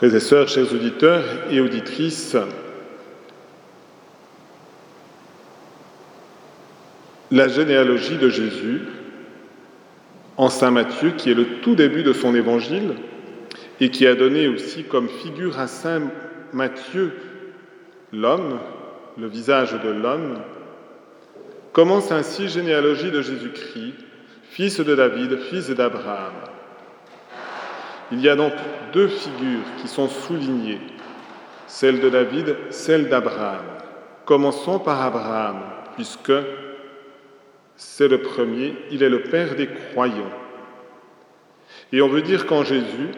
Frères et sœurs, chers auditeurs et auditrices, la généalogie de Jésus en Saint Matthieu, qui est le tout début de son évangile et qui a donné aussi comme figure à Saint Matthieu l'homme, le visage de l'homme, commence ainsi généalogie de Jésus-Christ, fils de David, fils d'Abraham. Il y a donc deux figures qui sont soulignées, celle de David, celle d'Abraham. Commençons par Abraham, puisque c'est le premier, il est le Père des croyants. Et on veut dire qu'en Jésus,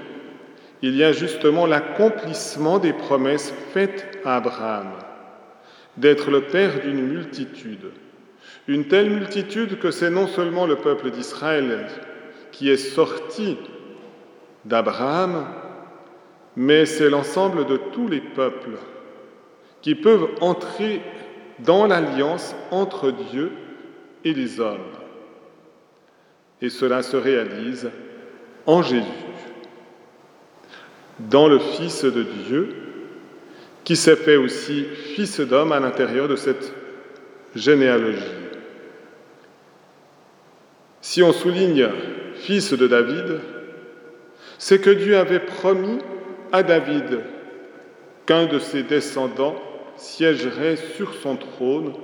il y a justement l'accomplissement des promesses faites à Abraham, d'être le Père d'une multitude. Une telle multitude que c'est non seulement le peuple d'Israël qui est sorti d'Abraham, mais c'est l'ensemble de tous les peuples qui peuvent entrer dans l'alliance entre Dieu et les hommes. Et cela se réalise en Jésus, dans le Fils de Dieu, qui s'est fait aussi Fils d'homme à l'intérieur de cette généalogie. Si on souligne Fils de David, c'est que Dieu avait promis à David qu'un de ses descendants siégerait sur son trône,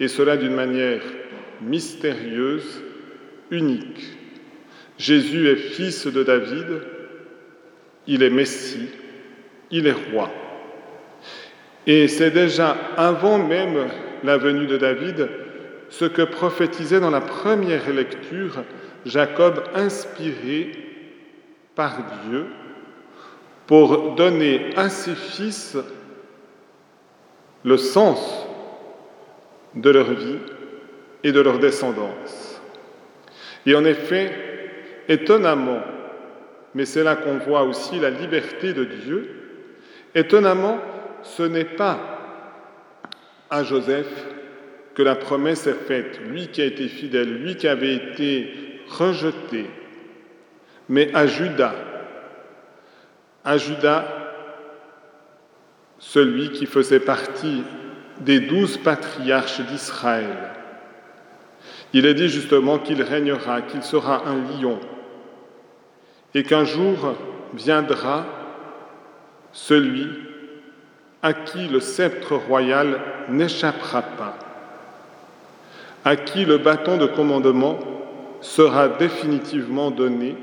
et cela d'une manière mystérieuse, unique. Jésus est fils de David, il est Messie, il est roi. Et c'est déjà avant même la venue de David ce que prophétisait dans la première lecture Jacob inspiré par Dieu pour donner à ses fils le sens de leur vie et de leur descendance. Et en effet, étonnamment, mais c'est là qu'on voit aussi la liberté de Dieu, étonnamment, ce n'est pas à Joseph que la promesse est faite, lui qui a été fidèle, lui qui avait été rejeté, mais à Judas, à Judas, celui qui faisait partie des douze patriarches d'Israël. Il est dit justement qu'il régnera, qu'il sera un lion, et qu'un jour viendra celui à qui le sceptre royal n'échappera pas, à qui le bâton de commandement sera définitivement donné.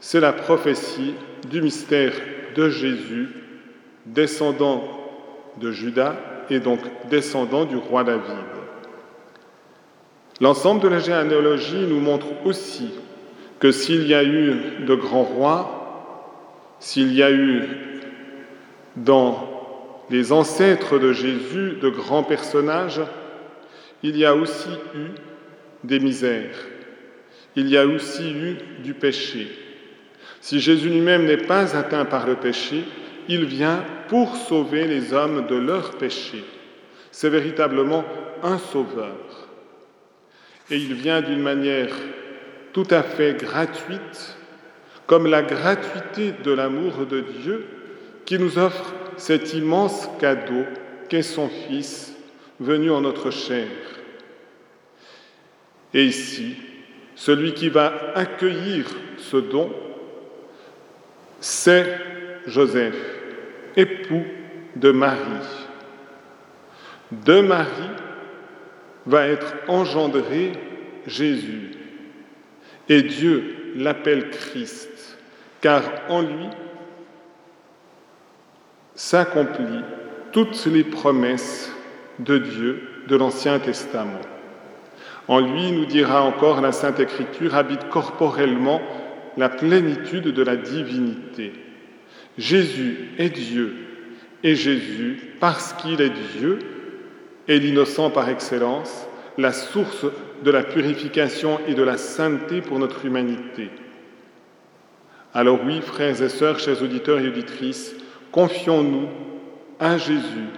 C'est la prophétie du mystère de Jésus, descendant de Judas et donc descendant du roi David. L'ensemble de la généalogie nous montre aussi que s'il y a eu de grands rois, s'il y a eu dans les ancêtres de Jésus de grands personnages, il y a aussi eu des misères, il y a aussi eu du péché. Si Jésus lui-même n'est pas atteint par le péché, il vient pour sauver les hommes de leur péché. C'est véritablement un sauveur. Et il vient d'une manière tout à fait gratuite, comme la gratuité de l'amour de Dieu qui nous offre cet immense cadeau qu'est son Fils venu en notre chair. Et ici, celui qui va accueillir ce don, c'est Joseph, époux de Marie. De Marie va être engendré Jésus. Et Dieu l'appelle Christ, car en lui s'accomplissent toutes les promesses de Dieu de l'Ancien Testament. En lui, nous dira encore la Sainte Écriture, habite corporellement la plénitude de la divinité. Jésus est Dieu, et Jésus, parce qu'il est Dieu, est l'innocent par excellence, la source de la purification et de la sainteté pour notre humanité. Alors oui, frères et sœurs, chers auditeurs et auditrices, confions-nous à Jésus,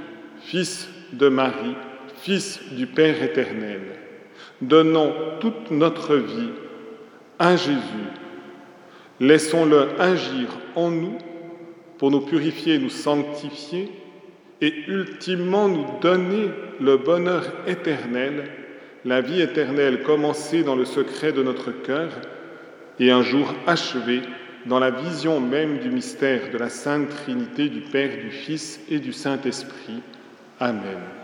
Fils de Marie, Fils du Père éternel. Donnons toute notre vie à Jésus. Laissons-le agir en nous pour nous purifier, nous sanctifier et ultimement nous donner le bonheur éternel, la vie éternelle commencée dans le secret de notre cœur et un jour achevée dans la vision même du mystère de la Sainte Trinité du Père, du Fils et du Saint-Esprit. Amen.